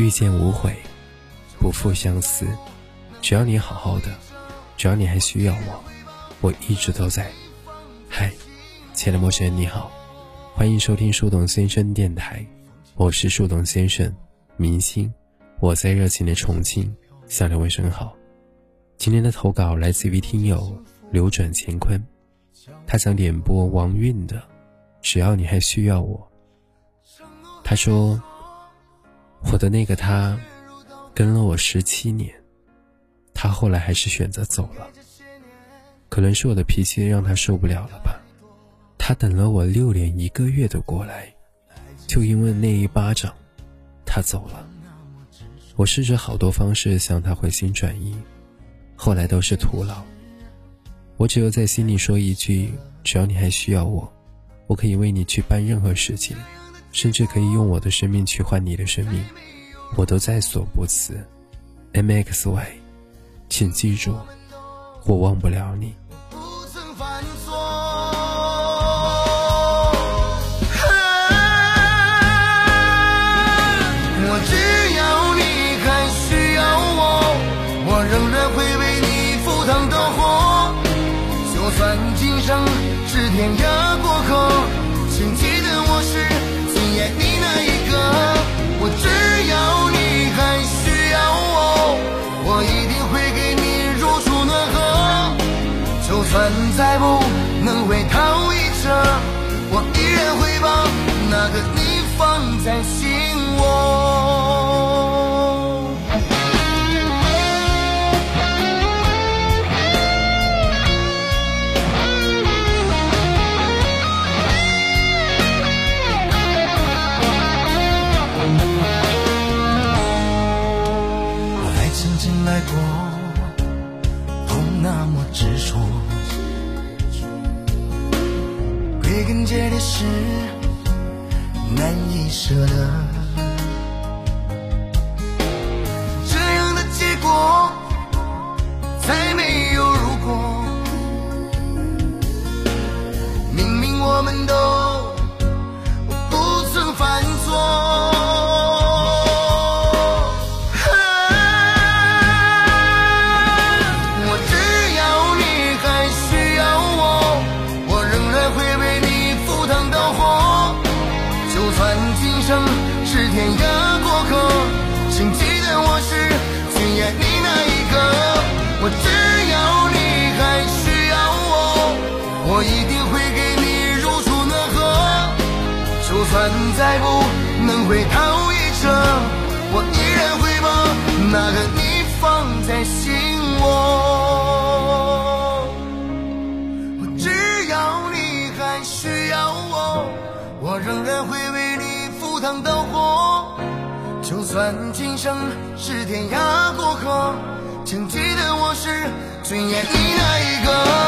遇见无悔，不负相思。只要你好好的，只要你还需要我，我一直都在。嗨，亲爱的陌生人，你好，欢迎收听树洞先生电台，我是树洞先生，明星，我在热情的重庆向两位问好。今天的投稿来自于听友流转乾坤，他想点播王韵的《只要你还需要我》。他说：“我的那个他，跟了我十七年，他后来还是选择走了。可能是我的脾气让他受不了了吧。他等了我六年一个月的过来，就因为那一巴掌，他走了。我试着好多方式向他回心转意，后来都是徒劳。我只有在心里说一句：只要你还需要我，我可以为你去办任何事情。”甚至可以用我的生命去换你的生命，我都在所不辞。M X Y，请记住，我忘不了你。我只要你还需要我，我仍然会为你赴汤蹈火，就算今生是天涯过客，请记就算再不能回头一折，我依然会把那个你。根结的是难以舍得。的过客请记得我是最爱你那一个。我只要你还需要我我一定会给你如初暖和就算再不能回头一折我依然会把那个你放在心窝。我只要你还需要我我仍然会为赴汤蹈火。就算今生是天涯过客，请记得我是最爱你那一个。